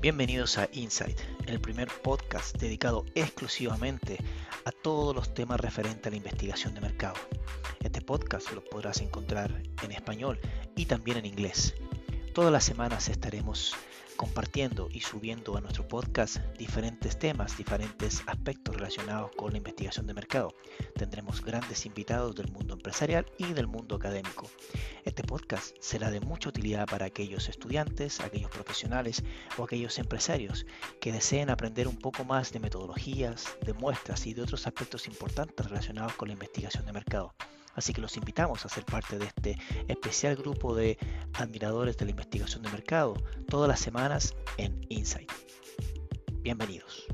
Bienvenidos a Insight, el primer podcast dedicado exclusivamente a todos los temas referentes a la investigación de mercado. Este podcast lo podrás encontrar en español y también en inglés. Todas las semanas estaremos compartiendo y subiendo a nuestro podcast diferentes temas, diferentes aspectos relacionados con la investigación de mercado. Tendremos grandes invitados del mundo empresarial y del mundo académico. Este podcast será de mucha utilidad para aquellos estudiantes, aquellos profesionales o aquellos empresarios que deseen aprender un poco más de metodologías, de muestras y de otros aspectos importantes relacionados con la investigación de mercado. Así que los invitamos a ser parte de este especial grupo de admiradores de la investigación de mercado todas las semanas en Insight. Bienvenidos.